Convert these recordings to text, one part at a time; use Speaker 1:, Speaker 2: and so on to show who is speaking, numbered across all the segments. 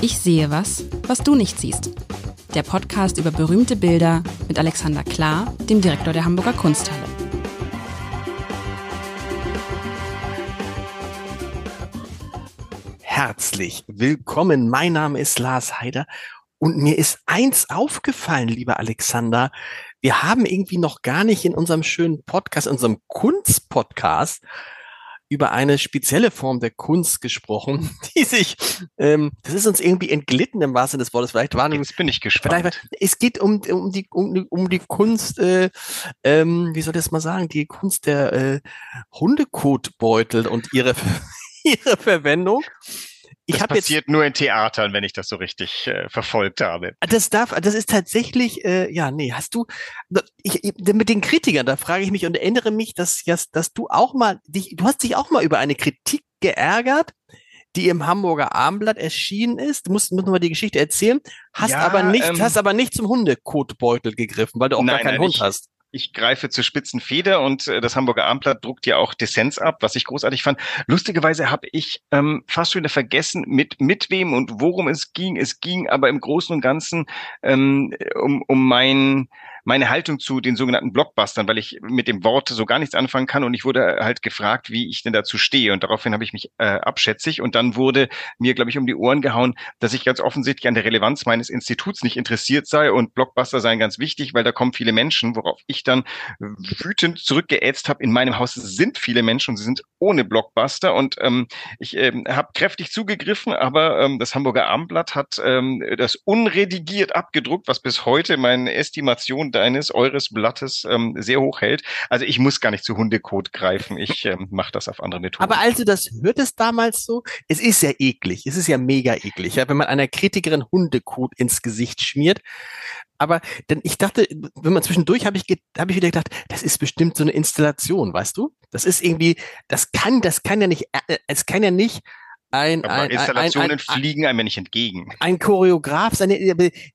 Speaker 1: Ich sehe was, was du nicht siehst. Der Podcast über berühmte Bilder mit Alexander Klar, dem Direktor der Hamburger Kunsthalle.
Speaker 2: Herzlich willkommen. Mein Name ist Lars Heider und mir ist eins aufgefallen, lieber Alexander. Wir haben irgendwie noch gar nicht in unserem schönen Podcast, unserem Kunstpodcast, über eine spezielle Form der Kunst gesprochen, die sich, ähm, das ist uns irgendwie entglitten im wahrsten Sinne des Wortes. Vielleicht waren
Speaker 3: Jetzt bin ich gespannt.
Speaker 2: es geht um, um die um, um die Kunst, äh, ähm, wie soll ich das mal sagen, die Kunst der äh, Hundekotbeutel und ihre ihre Verwendung.
Speaker 3: Ich das passiert jetzt, nur in Theatern, wenn ich das so richtig äh, verfolgt habe.
Speaker 2: Das darf, das ist tatsächlich, äh, ja, nee, hast du, ich, mit den Kritikern, da frage ich mich und erinnere mich, dass, dass, dass du auch mal, dich, du hast dich auch mal über eine Kritik geärgert, die im Hamburger Armblatt erschienen ist. Du musst, musst noch mal die Geschichte erzählen. Hast ja, aber nicht, ähm, hast aber nicht zum Hundekotbeutel gegriffen, weil du auch nein, gar keinen nein, Hund
Speaker 3: ich,
Speaker 2: hast
Speaker 3: ich greife zur spitzen Feder und äh, das Hamburger Abendblatt druckt ja auch Dissens ab, was ich großartig fand. Lustigerweise habe ich ähm, fast schon vergessen, mit, mit wem und worum es ging. Es ging aber im Großen und Ganzen ähm, um, um mein meine Haltung zu den sogenannten Blockbustern, weil ich mit dem Wort so gar nichts anfangen kann. Und ich wurde halt gefragt, wie ich denn dazu stehe. Und daraufhin habe ich mich äh, abschätzig. Und dann wurde mir, glaube ich, um die Ohren gehauen, dass ich ganz offensichtlich an der Relevanz meines Instituts nicht interessiert sei. Und Blockbuster seien ganz wichtig, weil da kommen viele Menschen, worauf ich dann wütend zurückgeätzt habe, in meinem Haus sind viele Menschen und sie sind ohne Blockbuster. Und ähm, ich ähm, habe kräftig zugegriffen, aber ähm, das Hamburger Abendblatt hat ähm, das unredigiert abgedruckt, was bis heute meine Estimation deines, eures Blattes ähm, sehr hoch hält. Also ich muss gar nicht zu Hundekot greifen. Ich ähm, mache das auf andere Methoden.
Speaker 2: Aber als du das hörtest damals so, es ist ja eklig. Es ist ja mega eklig, ja, wenn man einer Kritikerin Hundekot ins Gesicht schmiert. Aber denn ich dachte, wenn man zwischendurch habe ich, habe ich wieder gedacht, das ist bestimmt so eine Installation, weißt du? Das ist irgendwie, das kann, das kann ja nicht, äh, es kann ja nicht ein,
Speaker 3: ein, Installationen ein, ein, fliegen einem nicht entgegen.
Speaker 2: Ein Choreograf, seine,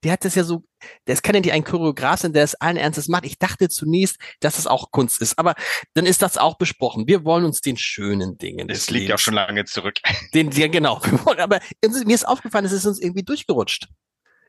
Speaker 2: der hat das ja so, das kann ja nicht ein Choreograf sein, der es allen Ernstes macht. Ich dachte zunächst, dass es auch Kunst ist, aber dann ist das auch besprochen. Wir wollen uns den schönen Dingen.
Speaker 3: Das liegt ja auch schon lange zurück.
Speaker 2: Den, ja, genau. Aber mir ist aufgefallen, es ist uns irgendwie durchgerutscht.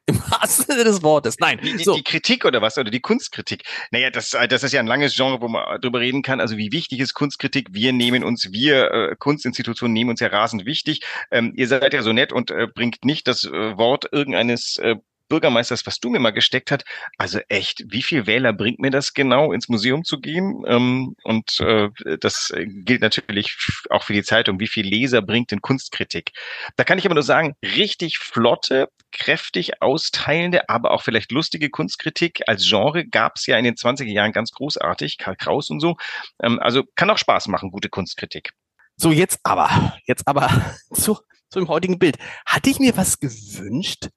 Speaker 2: Im wahrsten Sinne des Wortes. Nein.
Speaker 3: Die, so. die Kritik oder was? Oder die Kunstkritik? Naja, das, das ist ja ein langes Genre, wo man drüber reden kann. Also wie wichtig ist Kunstkritik? Wir nehmen uns, wir äh, Kunstinstitutionen nehmen uns ja rasend wichtig. Ähm, ihr seid ja so nett und äh, bringt nicht das äh, Wort irgendeines äh, Bürgermeisters, was du mir mal gesteckt hat. Also echt, wie viel Wähler bringt mir das genau, ins Museum zu gehen? Ähm, und äh, das gilt natürlich auch für die Zeitung. Wie viel Leser bringt denn Kunstkritik? Da kann ich aber nur sagen, richtig flotte, kräftig austeilende, aber auch vielleicht lustige Kunstkritik als Genre gab es ja in den 20er Jahren ganz großartig, Karl Kraus und so. Ähm, also kann auch Spaß machen, gute Kunstkritik.
Speaker 2: So, jetzt aber, jetzt aber zu, zu dem heutigen Bild. Hatte ich mir was gewünscht?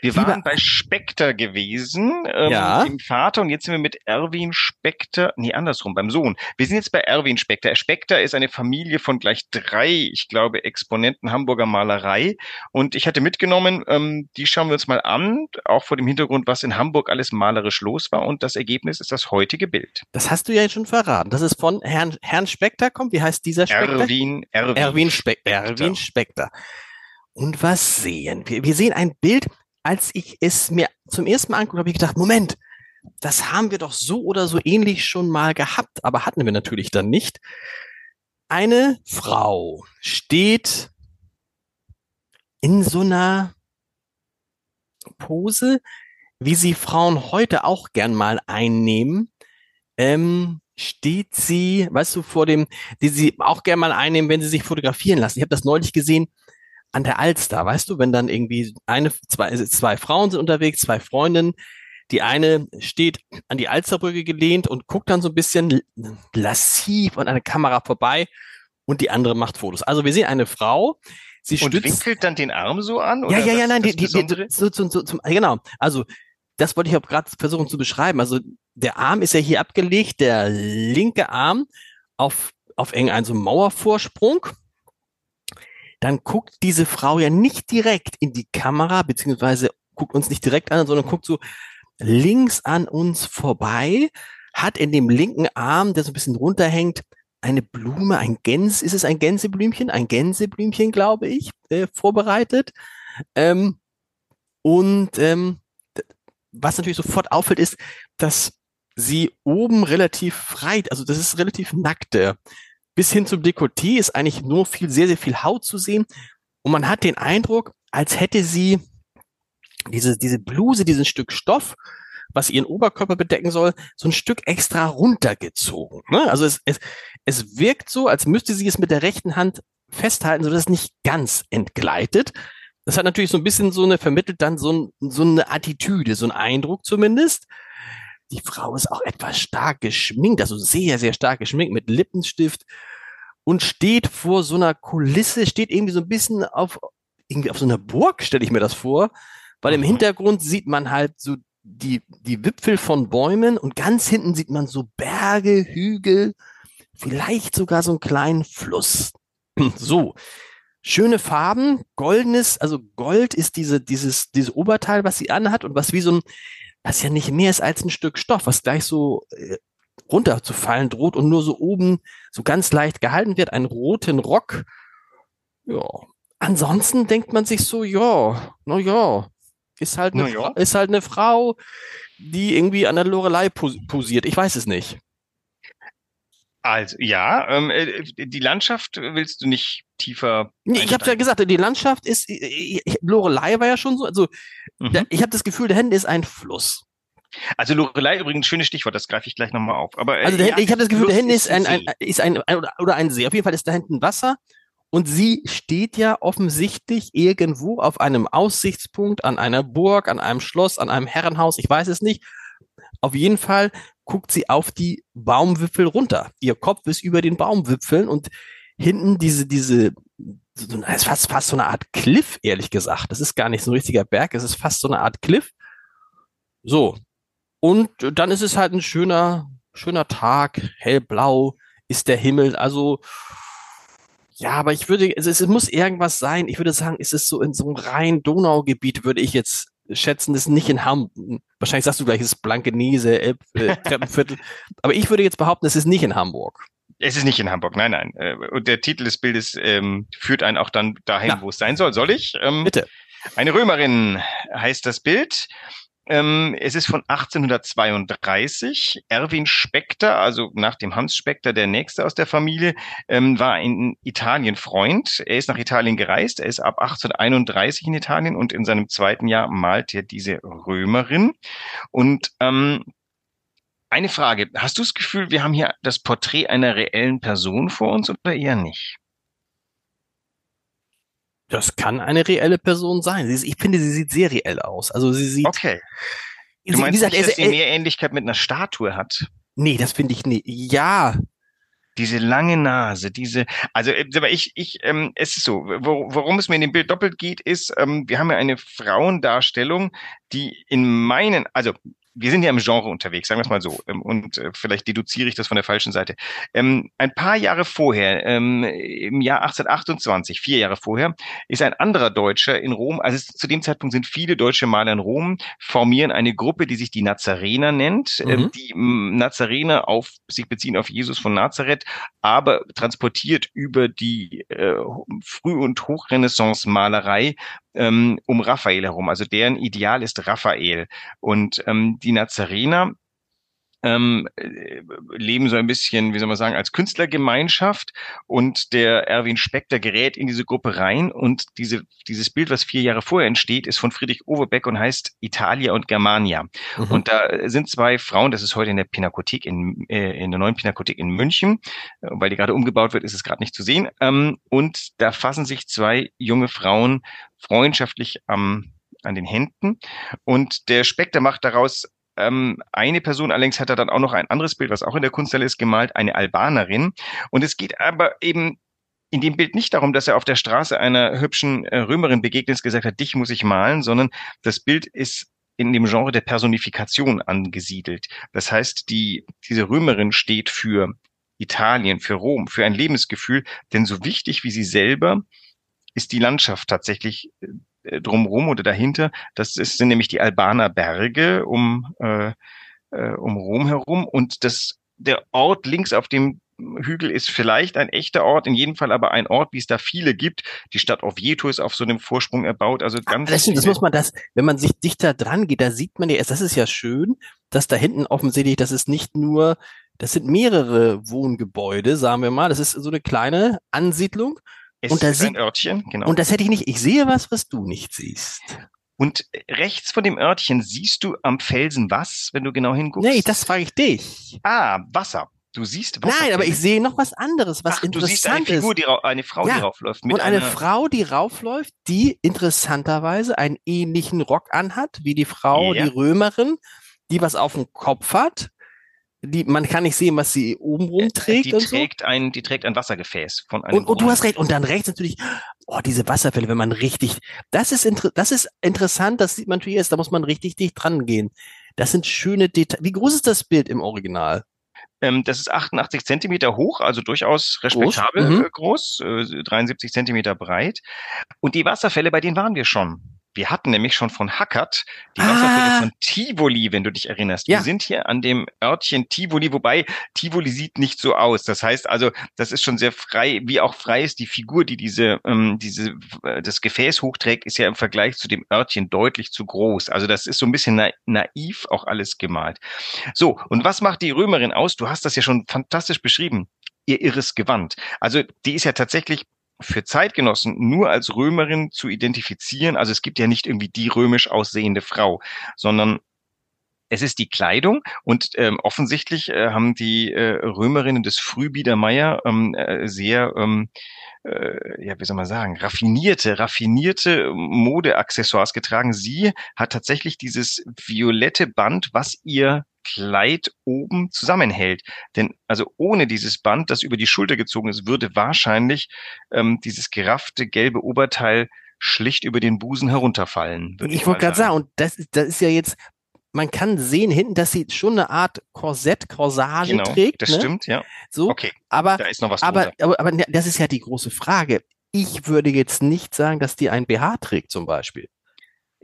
Speaker 3: Wir waren bei Spectre gewesen, ähm, ja. dem Vater, und jetzt sind wir mit Erwin Spectre, nee, andersrum, beim Sohn. Wir sind jetzt bei Erwin Spectre. Spectre ist eine Familie von gleich drei, ich glaube, Exponenten Hamburger Malerei. Und ich hatte mitgenommen, ähm, die schauen wir uns mal an, auch vor dem Hintergrund, was in Hamburg alles malerisch los war. Und das Ergebnis ist das heutige Bild.
Speaker 2: Das hast du ja schon verraten. Das ist von Herrn, Herrn Spectre kommt. Wie heißt dieser Spectre?
Speaker 3: Erwin,
Speaker 2: Erwin, Erwin, Spe Erwin Spectre. Und was sehen wir? Wir sehen ein Bild, als ich es mir zum ersten Mal angucke, habe ich gedacht, Moment, das haben wir doch so oder so ähnlich schon mal gehabt, aber hatten wir natürlich dann nicht. Eine Frau steht in so einer Pose, wie sie Frauen heute auch gern mal einnehmen. Ähm, steht sie, weißt du, vor dem, die sie auch gern mal einnehmen, wenn sie sich fotografieren lassen. Ich habe das neulich gesehen an der Alster, weißt du, wenn dann irgendwie eine, zwei, zwei Frauen sind unterwegs, zwei Freundinnen, die eine steht an die Alsterbrücke gelehnt und guckt dann so ein bisschen lassiv an einer Kamera vorbei und die andere macht Fotos. Also wir sehen eine Frau, sie
Speaker 3: und
Speaker 2: stützt,
Speaker 3: winkelt dann den Arm so an?
Speaker 2: Oder ja, ja, ja, nein, die, die, die, so, so, so, zum, genau. Also das wollte ich auch gerade versuchen zu beschreiben. Also der Arm ist ja hier abgelegt, der linke Arm auf auf irgendeinen so Mauervorsprung dann guckt diese Frau ja nicht direkt in die Kamera, beziehungsweise guckt uns nicht direkt an, sondern guckt so links an uns vorbei, hat in dem linken Arm, der so ein bisschen runterhängt, eine Blume, ein Gänse, ist es ein Gänseblümchen? Ein Gänseblümchen, glaube ich, äh, vorbereitet. Ähm, Und ähm, was natürlich sofort auffällt, ist, dass sie oben relativ frei, also das ist relativ nackte. Bis hin zum Dekolleté ist eigentlich nur viel, sehr, sehr viel Haut zu sehen. Und man hat den Eindruck, als hätte sie diese, diese Bluse, dieses Stück Stoff, was ihren Oberkörper bedecken soll, so ein Stück extra runtergezogen. Ne? Also es, es, es wirkt so, als müsste sie es mit der rechten Hand festhalten, sodass es nicht ganz entgleitet. Das hat natürlich so ein bisschen so eine, vermittelt dann so, ein, so eine Attitüde, so ein Eindruck zumindest. Die Frau ist auch etwas stark geschminkt, also sehr, sehr stark geschminkt mit Lippenstift und steht vor so einer Kulisse, steht irgendwie so ein bisschen auf, irgendwie auf so einer Burg, stelle ich mir das vor, weil im mhm. Hintergrund sieht man halt so die, die Wipfel von Bäumen und ganz hinten sieht man so Berge, Hügel, vielleicht sogar so einen kleinen Fluss. So. Schöne Farben, goldenes, also Gold ist diese, dieses, dieses Oberteil, was sie anhat und was wie so ein, was ja nicht mehr ist als ein Stück Stoff, was gleich so äh, runterzufallen droht und nur so oben so ganz leicht gehalten wird, einen roten Rock. Ja. Ansonsten denkt man sich so, ja, na ja, ist halt eine, ja. ist halt eine Frau, die irgendwie an der Lorelei posiert. Ich weiß es nicht.
Speaker 3: Also ja, ähm, äh, die Landschaft willst du nicht tiefer.
Speaker 2: Nee, ich habe ja gesagt, die Landschaft ist Lorelei war ja schon so. Also mhm. da, ich habe das Gefühl, der Hände ist ein Fluss.
Speaker 3: Also Lorelei übrigens schönes Stichwort, das greife ich gleich nochmal auf. Aber
Speaker 2: äh, also der, ja, ich habe das Gefühl, der Hände ist ein, ein, ist ein, ein oder, oder ein See. Auf jeden Fall ist da hinten Wasser und sie steht ja offensichtlich irgendwo auf einem Aussichtspunkt, an einer Burg, an einem Schloss, an einem Herrenhaus, ich weiß es nicht. Auf jeden Fall guckt sie auf die Baumwipfel runter. Ihr Kopf ist über den Baumwipfeln und hinten diese, diese, so, es ist fast, fast so eine Art Cliff, ehrlich gesagt. Das ist gar nicht so ein richtiger Berg, es ist fast so eine Art Cliff. So. Und dann ist es halt ein schöner, schöner Tag, hellblau ist der Himmel. Also, ja, aber ich würde, es, es muss irgendwas sein. Ich würde sagen, ist es so in so einem Rhein-Donau-Gebiet, würde ich jetzt schätzen, ist nicht in Hamburg. Wahrscheinlich sagst du gleich, es ist Blankenese, Elb, äh, Treppenviertel. aber ich würde jetzt behaupten, es ist nicht in Hamburg.
Speaker 3: Es ist nicht in Hamburg, nein, nein. Äh, und der Titel des Bildes ähm, führt einen auch dann dahin, ja. wo es sein soll. Soll ich?
Speaker 2: Ähm, Bitte.
Speaker 3: Eine Römerin heißt das Bild. Ähm, es ist von 1832. Erwin Spekter, also nach dem Hans Spekter, der nächste aus der Familie, ähm, war in Italien Freund. Er ist nach Italien gereist. Er ist ab 1831 in Italien und in seinem zweiten Jahr malt er diese Römerin. Und ähm, eine Frage. Hast du das Gefühl, wir haben hier das Porträt einer reellen Person vor uns oder eher nicht?
Speaker 2: Das kann eine reelle Person sein. Ich finde, sie sieht sehr reell aus. Also sie sieht.
Speaker 3: Okay. Du meinst gesagt, nicht, dass sie mehr Ähnlichkeit mit einer Statue hat?
Speaker 2: Nee, das finde ich nicht. Ja.
Speaker 3: Diese lange Nase, diese, also äh, aber ich, ich, ähm, es ist so, wo, worum es mir in dem Bild doppelt geht, ist, ähm, wir haben ja eine Frauendarstellung, die in meinen, also wir sind ja im Genre unterwegs, sagen wir es mal so, ähm, und äh, vielleicht deduziere ich das von der falschen Seite. Ähm, ein paar Jahre vorher, ähm, im Jahr 1828, vier Jahre vorher, ist ein anderer Deutscher in Rom, also es, zu dem Zeitpunkt sind viele deutsche Maler in Rom, formieren eine Gruppe, die sich die Nazarener nennt, mhm. ähm, die Nazarener auf sich beziehen auf Jesus von Nazareth, aber transportiert über die äh, Früh- und Hochrenaissance-Malerei ähm, um Raphael herum. Also deren Ideal ist Raphael. Und ähm, die Nazarener ähm, äh, leben so ein bisschen, wie soll man sagen, als Künstlergemeinschaft und der Erwin Spekter gerät in diese Gruppe rein und diese, dieses Bild, was vier Jahre vorher entsteht, ist von Friedrich Overbeck und heißt Italia und Germania. Mhm. Und da sind zwei Frauen, das ist heute in der Pinakothek in, äh, in der neuen Pinakothek in München, äh, weil die gerade umgebaut wird, ist es gerade nicht zu sehen. Ähm, und da fassen sich zwei junge Frauen freundschaftlich am an den Händen. Und der Spekter macht daraus ähm, eine Person allerdings hat er dann auch noch ein anderes Bild, was auch in der Kunsthalle ist, gemalt, eine Albanerin. Und es geht aber eben in dem Bild nicht darum, dass er auf der Straße einer hübschen äh, Römerin begegnet gesagt hat, dich muss ich malen, sondern das Bild ist in dem Genre der Personifikation angesiedelt. Das heißt, die, diese Römerin steht für Italien, für Rom, für ein Lebensgefühl, denn so wichtig wie sie selber ist die Landschaft tatsächlich äh, drumherum oder dahinter. Das ist, sind nämlich die Albaner Berge um, äh, äh, um Rom herum und das der Ort links auf dem Hügel ist vielleicht ein echter Ort, in jedem Fall aber ein Ort, wie es da viele gibt. Die Stadt Oviedo ist auf so einem Vorsprung erbaut, also ganz.
Speaker 2: Das, das muss man das, wenn man sich dichter dran geht, da sieht man ja erst, das ist ja schön, dass da hinten offensichtlich, das ist nicht nur, das sind mehrere Wohngebäude, sagen wir mal, das ist so eine kleine Ansiedlung.
Speaker 3: Es
Speaker 2: und da
Speaker 3: ist ein Örtchen, genau.
Speaker 2: und das hätte ich nicht, ich sehe was, was du nicht siehst.
Speaker 3: Und rechts von dem Örtchen siehst du am Felsen was, wenn du genau hinguckst?
Speaker 2: Nee, das frage ich dich.
Speaker 3: Ah, Wasser. Du siehst Wasser.
Speaker 2: Nein, aber ich sehe noch was anderes, was
Speaker 3: Ach, du
Speaker 2: interessant
Speaker 3: siehst eine
Speaker 2: ist.
Speaker 3: Figur, die, eine Frau,
Speaker 2: Ja.
Speaker 3: die raufläuft.
Speaker 2: Und eine Frau, die raufläuft, die interessanterweise einen ähnlichen Rock anhat wie die Frau,
Speaker 3: Ja.
Speaker 2: die Römerin, die was auf dem Kopf hat. Die, man kann nicht sehen, was sie oben rum trägt
Speaker 3: Äh, die
Speaker 2: und so.
Speaker 3: trägt ein, die trägt ein Wassergefäß von einem.
Speaker 2: Und, und du hast recht. Und dann rechts natürlich, oh, diese Wasserfälle, wenn man richtig, das ist, das ist interessant, das sieht man natürlich erst, da muss man richtig dicht dran gehen. Das sind schöne Details. Wie groß ist das Bild im Original?
Speaker 3: Ähm, das ist 88 Zentimeter hoch, also durchaus respektabel
Speaker 2: Mhm.
Speaker 3: äh, groß, äh, 73 Zentimeter breit. Und die Wasserfälle, bei denen waren wir schon. Wir hatten nämlich schon von Hackert die
Speaker 2: Ah.
Speaker 3: Wasserfälle von Tivoli, wenn du dich erinnerst.
Speaker 2: Ja.
Speaker 3: Wir sind hier an dem Örtchen Tivoli, wobei Tivoli sieht nicht so aus. Das heißt also, das ist schon sehr frei, wie auch frei ist die Figur, die diese, ähm, diese, äh, das Gefäß hochträgt, ist ja im Vergleich zu dem Örtchen deutlich zu groß. Also das ist so ein bisschen na naiv auch alles gemalt. So, und was macht die Römerin aus? Du hast das ja schon fantastisch beschrieben. Ihr irres Gewand. Also die ist ja tatsächlich für Zeitgenossen nur als Römerin zu identifizieren. Also es gibt ja nicht irgendwie die römisch aussehende Frau, sondern es ist die Kleidung und ähm, offensichtlich äh, haben die äh, Römerinnen des Frühbiedermeier ähm, äh, sehr, ähm, äh, ja, wie soll man sagen, raffinierte, raffinierte Modeaccessoires getragen. Sie hat tatsächlich dieses violette Band, was ihr Kleid oben zusammenhält. Denn also ohne dieses Band, das über die Schulter gezogen ist, würde wahrscheinlich ähm, dieses geraffte gelbe Oberteil schlicht über den Busen herunterfallen.
Speaker 2: Ich
Speaker 3: mal
Speaker 2: wollte gerade sagen, und das, ist- das ist ja jetzt, man kann sehen hinten, dass sie schon eine Art Korsett, Corsage
Speaker 3: Genau,
Speaker 2: trägt.
Speaker 3: das
Speaker 2: ne?
Speaker 3: stimmt, ja.
Speaker 2: So,
Speaker 3: Okay,
Speaker 2: aber,
Speaker 3: da ist noch was
Speaker 2: aber,
Speaker 3: drunter.
Speaker 2: aber, aber ne, das ist ja die große Frage. Ich würde jetzt nicht sagen, dass die ein BH trägt zum Beispiel.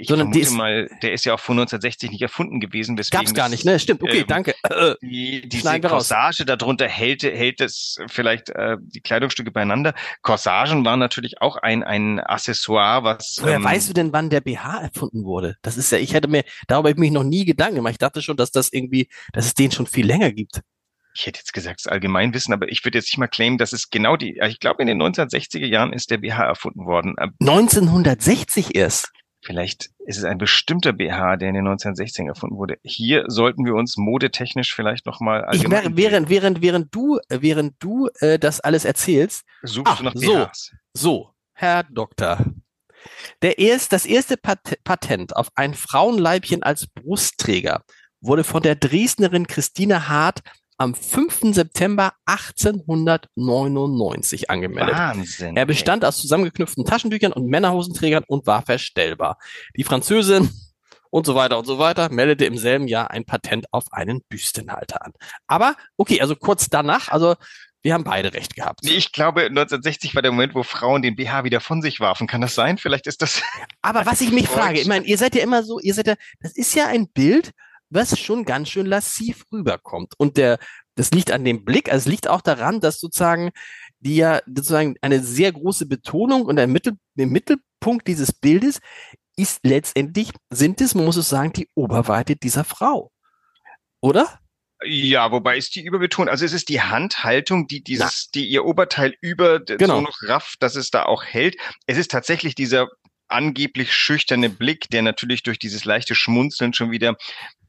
Speaker 3: Ich
Speaker 2: sondern
Speaker 3: vermute mal, der ist ja auch vor 1960 nicht erfunden gewesen, weswegen
Speaker 2: Gab's gar nicht, ne? Stimmt, okay,
Speaker 3: ähm,
Speaker 2: danke. Äh,
Speaker 3: Die, diese
Speaker 2: wir raus.
Speaker 3: Corsage darunter hält, hält es vielleicht äh, die Kleidungsstücke beieinander. Corsagen waren natürlich auch ein, ein Accessoire, was
Speaker 2: Woher
Speaker 3: ähm,
Speaker 2: weißt du denn, wann der BH erfunden wurde? Das ist ja, ich hätte mir, darüber habe ich mich noch nie Gedanken gemacht. Ich dachte schon, dass das irgendwie, dass es den schon viel länger gibt.
Speaker 3: ich hätte jetzt gesagt, es ist Allgemeinwissen, aber ich würde jetzt nicht mal claimen, dass es genau die, ich glaube, in den 1960er Jahren ist der BH erfunden worden. Äh,
Speaker 2: 1960 erst.
Speaker 3: Vielleicht ist es ein bestimmter BH, der in den 1960ern erfunden wurde. Hier sollten wir uns modetechnisch vielleicht nochmal
Speaker 2: Ich wäre, während, während, während du, äh, während du äh, das alles erzählst,
Speaker 3: Suchst
Speaker 2: Ah,
Speaker 3: du nach
Speaker 2: so.
Speaker 3: BHs?
Speaker 2: So, Herr Doktor. Der erst, das erste Pat Patent auf ein Frauenleibchen als Brustträger wurde von der Dresdnerin Christine Hart am 5. September 1899 angemeldet.
Speaker 3: Wahnsinn.
Speaker 2: Er bestand aus zusammengeknüpften Taschentüchern und Männerhosenträgern und war verstellbar. Die Französin und so weiter und so weiter meldete im selben Jahr ein Patent auf einen Büstenhalter an. Aber okay, also kurz danach, also wir haben beide recht gehabt.
Speaker 3: Ich glaube, 1960 war der Moment, wo Frauen den BH wieder von sich warfen. Kann das sein? Vielleicht ist das.
Speaker 2: Aber was ich mich frage, ich meine, ihr seid ja immer so, ihr seid ja, das ist ja ein Bild, was schon ganz schön lassiv rüberkommt. Und der, das liegt an dem Blick, also es liegt auch daran, dass sozusagen die ja sozusagen eine sehr große Betonung und der Mittel, der Mittelpunkt dieses Bildes ist letztendlich, sind es, man muss es sagen, die Oberweite dieser Frau. Oder?
Speaker 3: Ja, wobei ist die überbetont. Also es ist die Handhaltung, die dieses, die ihr Oberteil über
Speaker 2: Genau.
Speaker 3: so noch rafft, dass es da auch hält. Es ist tatsächlich dieser angeblich schüchterne Blick, der natürlich durch dieses leichte Schmunzeln schon wieder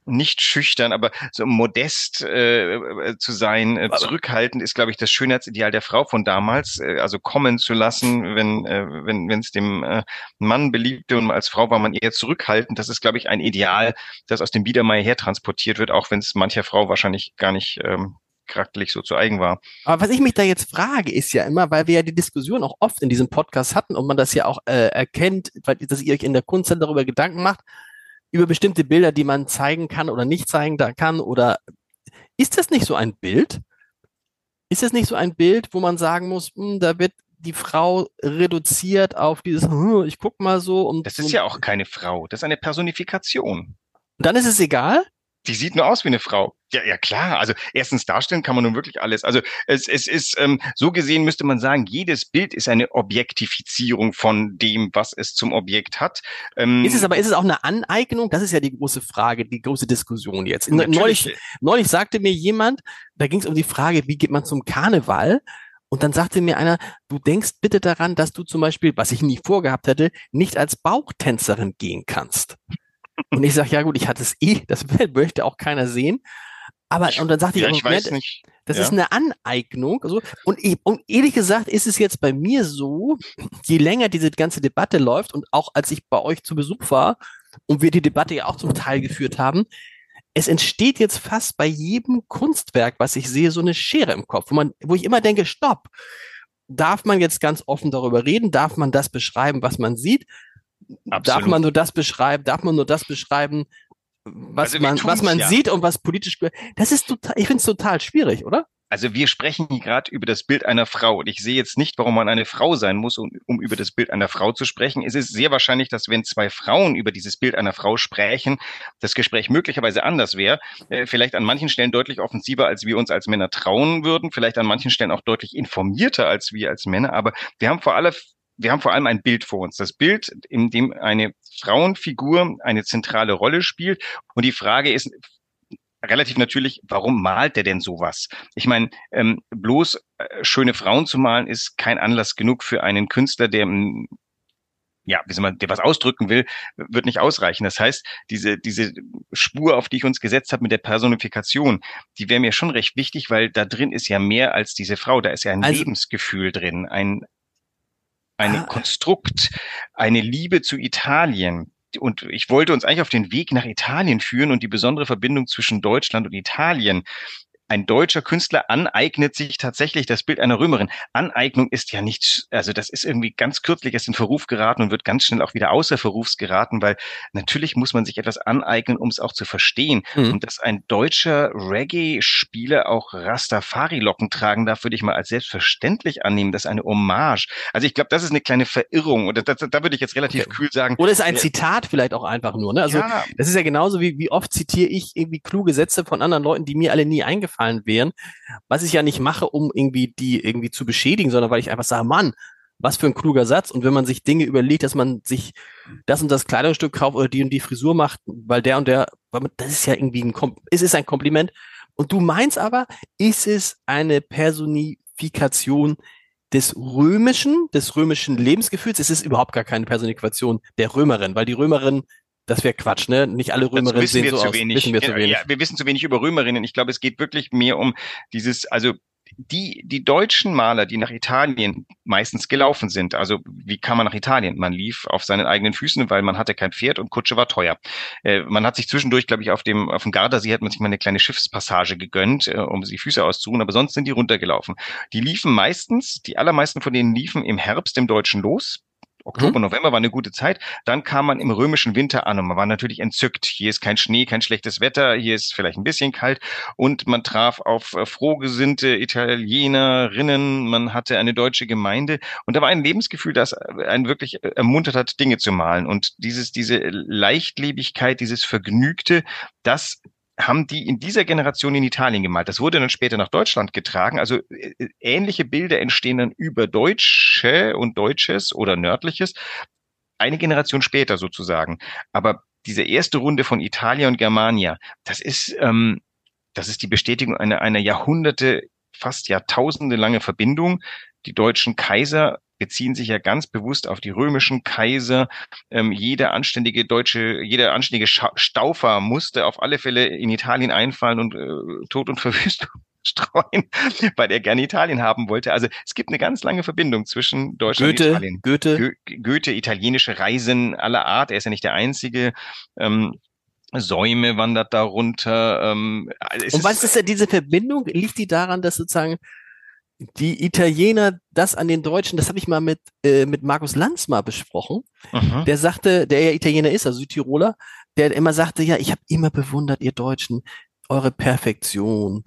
Speaker 3: nicht schüchtern, aber so modest äh, äh, zu sein, äh,
Speaker 2: Aber-
Speaker 3: zurückhaltend ist, glaube ich, das Schönheitsideal der Frau von damals. Äh, also kommen zu lassen, wenn äh, wenn wenn es dem äh, Mann beliebte und als Frau war man eher zurückhaltend. Das ist, glaube ich, ein Ideal, das aus dem Biedermeier her transportiert wird, auch wenn es mancher Frau wahrscheinlich gar nicht ähm, charakterlich so zu eigen war.
Speaker 2: Aber was ich mich da jetzt frage, ist ja immer, weil wir ja die Diskussion auch oft in diesem Podcast hatten und man das ja auch äh, erkennt, weil, dass ihr euch in der Kunst dann darüber Gedanken macht, über bestimmte Bilder, die man zeigen kann oder nicht zeigen kann oder ist das nicht so ein Bild? Ist das nicht so ein Bild, wo man sagen muss, hm, da wird die Frau reduziert auf dieses, hm, ich guck mal so und
Speaker 3: Das
Speaker 2: und,
Speaker 3: ist ja auch keine Frau, das ist eine Personifikation.
Speaker 2: und dann ist es egal?
Speaker 3: Die sieht nur aus wie eine Frau. Ja, ja klar. Also erstens darstellen kann man nun wirklich alles. Also es, es ist ähm, so gesehen müsste man sagen, jedes Bild ist eine Objektifizierung von dem, was es zum Objekt hat.
Speaker 2: Ähm, ist es aber ist es auch eine Aneignung? Das ist ja die große Frage, die große Diskussion jetzt. Neulich, neulich sagte mir jemand, da ging es um die Frage, wie geht man zum Karneval? Und dann sagte mir einer, du denkst bitte daran, dass du zum Beispiel, was ich nie vorgehabt hätte, nicht als Bauchtänzerin gehen kannst. Und ich sage, ja gut, ich hatte es eh, das möchte auch keiner sehen. Aber und dann sagte
Speaker 3: ja,
Speaker 2: ich,
Speaker 3: ich weiß nicht.
Speaker 2: das ja. ist eine Aneignung. Also, und, und ehrlich gesagt ist es jetzt bei mir so, je länger diese ganze Debatte läuft und auch als ich bei euch zu Besuch war und wir die Debatte ja auch zum Teil geführt haben, es entsteht jetzt fast bei jedem Kunstwerk, was ich sehe, so eine Schere im Kopf, wo man, wo ich immer denke, stopp. Darf man jetzt ganz offen darüber reden? Darf man das beschreiben, was man sieht? Absolut. Darf man nur das beschreiben? Darf man nur das beschreiben, was also man, was man ja. sieht und was politisch, das ist total, ich finde es total schwierig, oder?
Speaker 3: Also wir sprechen hier gerade über das Bild einer Frau und ich sehe jetzt nicht, warum man eine Frau sein muss, um, um, über das Bild einer Frau zu sprechen. Es ist sehr wahrscheinlich, dass wenn zwei Frauen über dieses Bild einer Frau sprechen, das Gespräch möglicherweise anders wäre. Äh, vielleicht an manchen Stellen deutlich offensiver, als wir uns als Männer trauen würden, vielleicht an manchen Stellen auch deutlich informierter als wir als Männer. Aber wir haben vor allem wir haben vor allem ein Bild vor uns. Das Bild, in dem eine Frauenfigur eine zentrale Rolle spielt. Und die Frage ist relativ natürlich, warum malt der denn sowas? Ich meine, ähm, bloß äh, schöne Frauen zu malen, ist kein Anlass genug für einen Künstler, der ja, wie soll man, der was ausdrücken will, wird nicht ausreichen. Das heißt, diese, diese Spur, auf die ich uns gesetzt habe mit der Personifikation, die wäre mir schon recht wichtig, weil da drin ist ja mehr als diese Frau. Da ist ja ein also, Lebensgefühl drin, ein, ein ah. Konstrukt, eine Liebe zu Italien. Und ich wollte uns eigentlich auf den Weg nach Italien führen und die besondere Verbindung zwischen Deutschland und Italien ein deutscher Künstler aneignet sich tatsächlich das Bild einer Römerin. Aneignung ist ja nicht, also das ist irgendwie ganz kürzlich erst in Verruf geraten und wird ganz schnell auch wieder außer Verrufs geraten, weil natürlich muss man sich etwas aneignen, um es auch zu verstehen. Mhm. Und dass ein deutscher Reggae-Spieler auch Rastafari-Locken tragen darf, würde ich mal als selbstverständlich annehmen. Das ist eine Hommage. Also ich glaube, das ist eine kleine Verirrung. Und da, da würde ich jetzt relativ okay. kühl sagen.
Speaker 2: Oder ist ein Zitat vielleicht auch einfach nur. Ne? Also ja. das ist ja genauso wie, wie oft zitiere ich irgendwie kluge Sätze von anderen Leuten, die mir alle nie eingefallen eingefallen wären, was ich ja nicht mache, um irgendwie die irgendwie zu beschädigen, sondern weil ich einfach sage, Mann, was für ein kluger Satz. Und wenn man sich Dinge überlegt, dass man sich das und das Kleidungsstück kauft oder die und die Frisur macht, weil der und der, das ist ja irgendwie ein, es ist ein Kompliment. Und du meinst aber, ist es eine Personifikation des römischen, des römischen Lebensgefühls? Es ist überhaupt gar keine Personifikation der Römerin, weil die Römerin das wäre Quatsch, ne? Nicht alle Römerinnen sehen so aus.
Speaker 3: Wenig. Wissen wir zu wenig. Ja, wir wissen zu wenig über Römerinnen. Ich glaube, es geht wirklich mehr um dieses, also die, die deutschen Maler, die nach Italien meistens gelaufen sind, also wie kam man nach Italien? Man lief auf seinen eigenen Füßen, weil man hatte kein Pferd und Kutsche war teuer. Äh, man hat sich zwischendurch, glaube ich, auf dem, auf dem Gardasee hat man sich mal eine kleine Schiffspassage gegönnt, äh, um sich Füße auszuruhen, aber sonst sind die runtergelaufen. Die liefen meistens, die allermeisten von denen liefen im Herbst im Deutschen los, Oktober, mhm. November war eine gute Zeit. Dann kam man im römischen Winter an und man war natürlich entzückt. Hier ist kein Schnee, kein schlechtes Wetter, hier ist vielleicht ein bisschen kalt und man traf auf äh, frohgesinnte Italienerinnen, man hatte eine deutsche Gemeinde und da war ein Lebensgefühl, das äh, einen wirklich äh, ermuntert hat, Dinge zu malen. Und dieses, diese Leichtlebigkeit, dieses Vergnügte, das haben die in dieser Generation in Italien gemalt. Das wurde dann später nach Deutschland getragen. Also äh, ähnliche Bilder entstehen dann über Deutsche und Deutsches oder Nördliches eine Generation später sozusagen. Aber diese erste Runde von Italia und Germania, das ist, ähm, das ist die Bestätigung einer, einer Jahrhunderte, fast Jahrtausende lange Verbindung. Die deutschen Kaiser beziehen sich ja ganz bewusst auf die römischen Kaiser. Ähm, jeder anständige deutsche, jeder anständige Staufer musste auf alle Fälle in Italien einfallen und äh, Tod und Verwüstung streuen, weil er gerne Italien haben wollte. Also es gibt eine ganz lange Verbindung zwischen Deutschland
Speaker 2: Goethe,
Speaker 3: und Italien.
Speaker 2: Goethe.
Speaker 3: Go Goethe, italienische Reisen aller Art. Er ist ja nicht der einzige. Ähm, Säume wandert darunter. Ähm,
Speaker 2: und was ist denn diese Verbindung? Liegt die daran, dass sozusagen die Italiener das an den Deutschen, das habe ich mal mit, äh, mit Markus Lanz mal besprochen. Aha. Der sagte, der ja Italiener ist, also Südtiroler, der immer sagte, ja, ich habe immer bewundert, ihr Deutschen, eure Perfektion,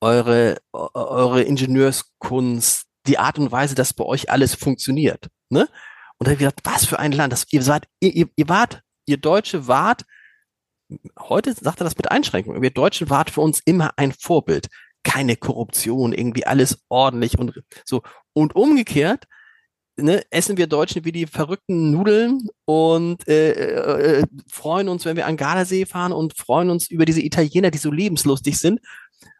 Speaker 2: eure, eure Ingenieurskunst, die Art und Weise, dass bei euch alles funktioniert. Ne? Und da habe ich gedacht, was für ein Land, das, ihr, seid, ihr, ihr, ihr wart, ihr Deutsche wart heute sagt er das mit Einschränkungen. Wir Deutschen waren für uns immer ein Vorbild. Keine Korruption, irgendwie alles ordentlich und so. Und umgekehrt, ne, essen wir Deutschen wie die verrückten Nudeln und äh, äh, äh, freuen uns, wenn wir an Gardasee fahren und freuen uns über diese Italiener, die so lebenslustig sind.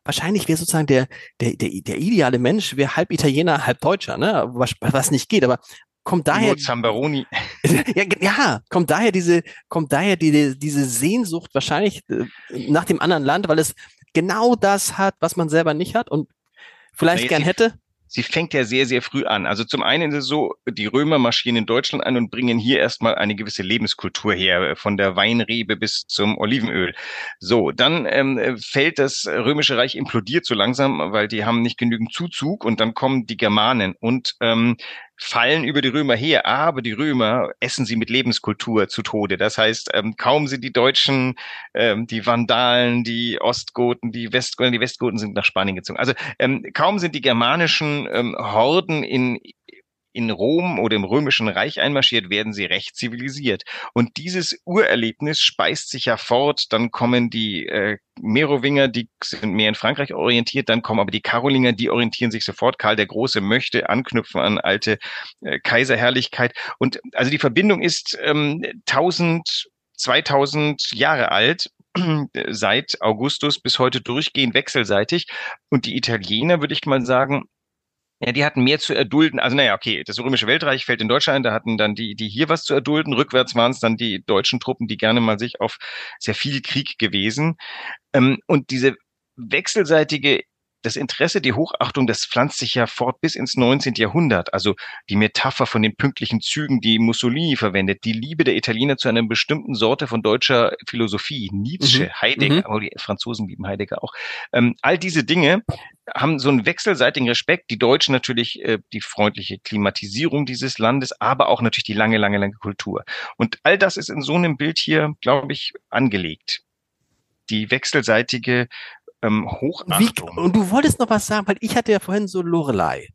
Speaker 2: Wahrscheinlich wäre sozusagen der, der, der, der ideale Mensch, wäre halb Italiener, halb Deutscher, ne? Was, was nicht geht, aber kommt daher.
Speaker 3: Zambaroni.
Speaker 2: ja, ja, kommt daher diese, kommt daher die, diese Sehnsucht wahrscheinlich äh, nach dem anderen Land, weil es genau das hat, was man selber nicht hat und vielleicht gern hätte
Speaker 3: sie fängt ja sehr, sehr früh an. Also zum einen ist es so, die Römer marschieren in Deutschland ein und bringen hier erstmal eine gewisse Lebenskultur her, von der Weinrebe bis zum Olivenöl. So, dann ähm, fällt das Römische Reich implodiert so langsam, weil die haben nicht genügend Zuzug und dann kommen die Germanen und ähm, fallen über die Römer her, aber die Römer essen sie mit Lebenskultur zu Tode. Das heißt, ähm, kaum sind die Deutschen, ähm, die Vandalen, die Ostgoten, die Westgoten, die Westgoten sind nach Spanien gezogen. Also ähm, kaum sind die germanischen ähm, Horden in in Rom oder im Römischen Reich einmarschiert, werden sie recht zivilisiert. Und dieses Urerlebnis speist sich ja fort. Dann kommen die äh, Merowinger, die sind mehr in Frankreich orientiert. Dann kommen aber die Karolinger, die orientieren sich sofort. Karl der Große möchte anknüpfen an alte äh, Kaiserherrlichkeit. Und also die Verbindung ist ähm, 1000 2000 Jahre alt seit Augustus bis heute durchgehend wechselseitig. Und die Italiener, würde ich mal sagen, ja, die hatten mehr zu erdulden. Also naja, okay, das Römische Weltreich fällt in Deutschland ein, da hatten dann die, die hier was zu erdulden. Rückwärts waren es dann die deutschen Truppen, die gerne mal sich auf sehr viel Krieg gewesen. Ähm, und diese wechselseitige das Interesse, die Hochachtung, das pflanzt sich ja fort bis ins 19. Jahrhundert. Also die Metapher von den pünktlichen Zügen, die Mussolini verwendet, die Liebe der Italiener zu einer bestimmten Sorte von deutscher Philosophie, Nietzsche, mhm. Heidegger, mhm. aber die Franzosen lieben Heidegger auch. Ähm, all diese Dinge haben so einen wechselseitigen Respekt. Die Deutschen natürlich äh, die freundliche Klimatisierung dieses Landes, aber auch natürlich die lange, lange, lange Kultur. Und all das ist in so einem Bild hier, glaube ich, angelegt die wechselseitige ähm, Hochachtung.
Speaker 2: Wie, und du wolltest noch was sagen, weil ich hatte ja vorhin so Lorelei.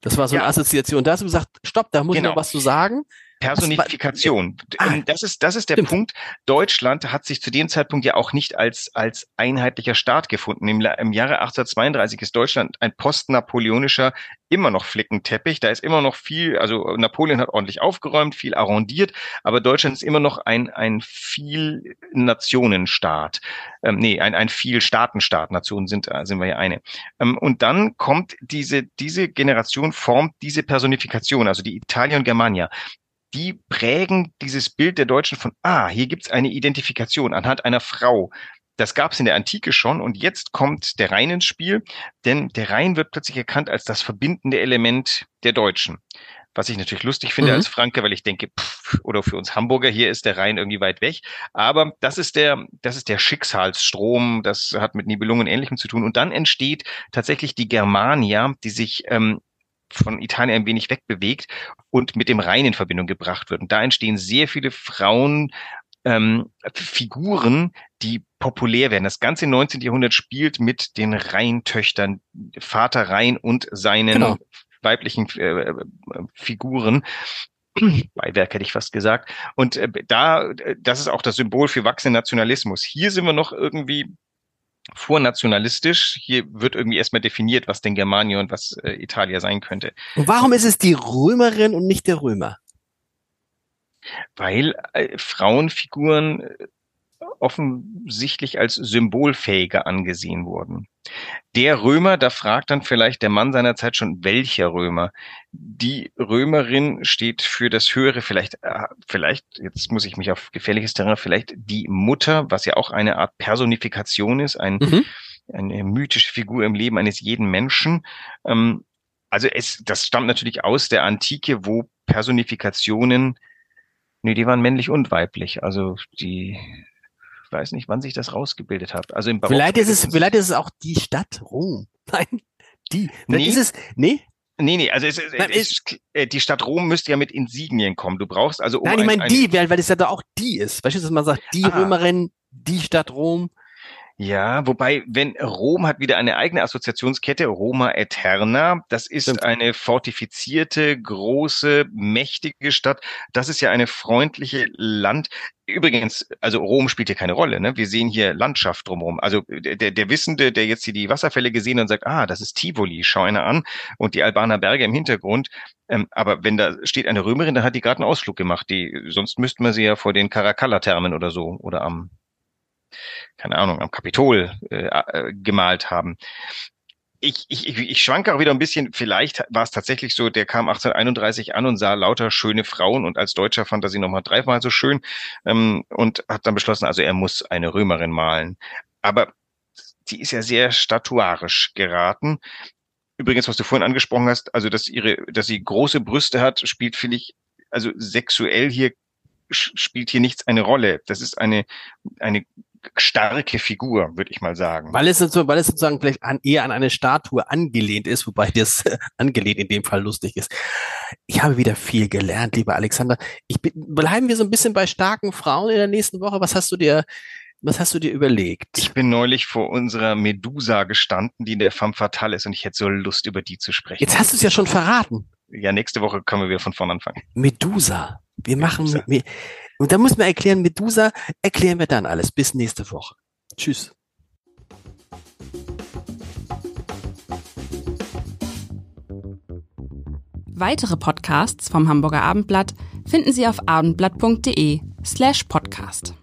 Speaker 2: Das war so eine Assoziation. Da hast du gesagt, stopp, da muss genau. ich noch was zu sagen.
Speaker 3: Personifikation. Ah. Das ist, das ist der Stimmt. Punkt. Deutschland hat sich zu dem Zeitpunkt ja auch nicht als, als einheitlicher Staat gefunden. Im, Im Jahre 1832 ist Deutschland ein postnapoleonischer immer noch Flickenteppich. Da ist immer noch viel, also Napoleon hat ordentlich aufgeräumt, viel arrondiert, aber Deutschland ist immer noch ein, ein viel Nationenstaat. Ähm, nee, ein, ein viel Staatenstaat. Nationen sind, äh, sind wir ja eine. Ähm, und dann kommt diese, diese Generation formt diese Personifikation, also die Italien und Germania die prägen dieses Bild der Deutschen von, ah, hier gibt's eine Identifikation anhand einer Frau. Das gab's in der Antike schon und jetzt kommt der Rhein ins Spiel, denn der Rhein wird plötzlich erkannt als das verbindende Element der Deutschen. Was ich natürlich lustig finde mhm. als Franke, weil ich denke, pff, oder für uns Hamburger, hier ist der Rhein irgendwie weit weg. Aber das ist der, das ist der Schicksalsstrom, das hat mit Nibelungen Ähnlichem zu tun. Und dann entsteht tatsächlich die Germania, die sich ähm, von Italien ein wenig wegbewegt und mit dem Rhein in Verbindung gebracht wird. Und da entstehen sehr viele Frauen, ähm, Figuren, die populär werden. Das ganze 19. Jahrhundert spielt mit den Rheintöchtern, Vater Rhein und seinen genau. weiblichen äh, Figuren. Beiwerk hätte ich fast gesagt. Und äh, da, das ist auch das Symbol für wachsenden Nationalismus. Hier sind wir noch irgendwie vornationalistisch. Hier wird irgendwie erstmal definiert, was denn Germania und was äh, Italia sein könnte.
Speaker 2: Und warum ist es die Römerin und nicht der Römer?
Speaker 3: Weil äh, Frauenfiguren äh, offensichtlich als symbolfähiger angesehen wurden. Der Römer, da fragt dann vielleicht der Mann seiner Zeit schon, welcher Römer? Die Römerin steht für das Höhere, vielleicht, äh, vielleicht, jetzt muss ich mich auf gefährliches Terrain, vielleicht die Mutter, was ja auch eine Art Personifikation ist, ein, mhm. eine mythische Figur im Leben eines jeden Menschen. Ähm, also es, das stammt natürlich aus der Antike, wo Personifikationen, nee, die waren männlich und weiblich. Also die weiß nicht, wann sich das rausgebildet hat. Also im
Speaker 2: Barock vielleicht ist es, vielleicht ist es auch die Stadt Rom. Nein, die.
Speaker 3: nee.
Speaker 2: ist es, nee?
Speaker 3: Nee, nee, also es, Nein, es, es, die Stadt Rom müsste ja mit Insignien kommen. Du brauchst also
Speaker 2: um Nein, ich meine die, weil, weil es ja da auch die ist. Weißt du, dass man sagt, die ah. Römerin, die Stadt Rom.
Speaker 3: Ja, wobei, wenn Rom hat wieder eine eigene Assoziationskette, Roma Eterna. Das ist Stimmt. eine fortifizierte, große, mächtige Stadt. Das ist ja eine freundliche Land. Übrigens, also Rom spielt hier keine Rolle. Ne? Wir sehen hier Landschaft drumherum. Also der, der Wissende, der jetzt hier die Wasserfälle gesehen hat und sagt, ah, das ist Tivoli, schau eine an und die Albaner Berge im Hintergrund. Ähm, aber wenn da steht eine Römerin, dann hat die gerade einen Ausflug gemacht. Die, sonst müssten wir sie ja vor den Caracalla-Thermen oder so oder am keine Ahnung, am Kapitol äh, äh, gemalt haben. Ich, ich, ich schwanke auch wieder ein bisschen, vielleicht war es tatsächlich so, der kam 1831 an und sah lauter schöne Frauen und als Deutscher fand er sie nochmal dreimal so schön ähm, und hat dann beschlossen, also er muss eine Römerin malen. Aber die ist ja sehr statuarisch geraten. Übrigens, was du vorhin angesprochen hast, also dass ihre, dass sie große Brüste hat, spielt, finde ich, also sexuell hier spielt hier nichts eine Rolle. Das ist eine, eine starke Figur, würde ich mal sagen.
Speaker 2: Weil es, so, weil es sozusagen vielleicht an, eher an eine Statue angelehnt ist, wobei das angelehnt in dem Fall lustig ist. Ich habe wieder viel gelernt, lieber Alexander. Ich bin, bleiben wir so ein bisschen bei starken Frauen in der nächsten Woche. Was hast du dir, was hast du dir überlegt?
Speaker 3: Ich bin neulich vor unserer Medusa gestanden, die in der Femme Fatale ist und ich hätte so Lust, über die zu sprechen.
Speaker 2: Jetzt hast du es ja schon verraten.
Speaker 3: Ja, nächste Woche können wir wieder von vorn anfangen.
Speaker 2: Medusa. Wir machen, Medusa. Und da muss man erklären, Medusa erklären wir dann alles. Bis nächste Woche. Tschüss.
Speaker 1: Weitere Podcasts vom Hamburger Abendblatt finden Sie auf abendblatt.de slash podcast.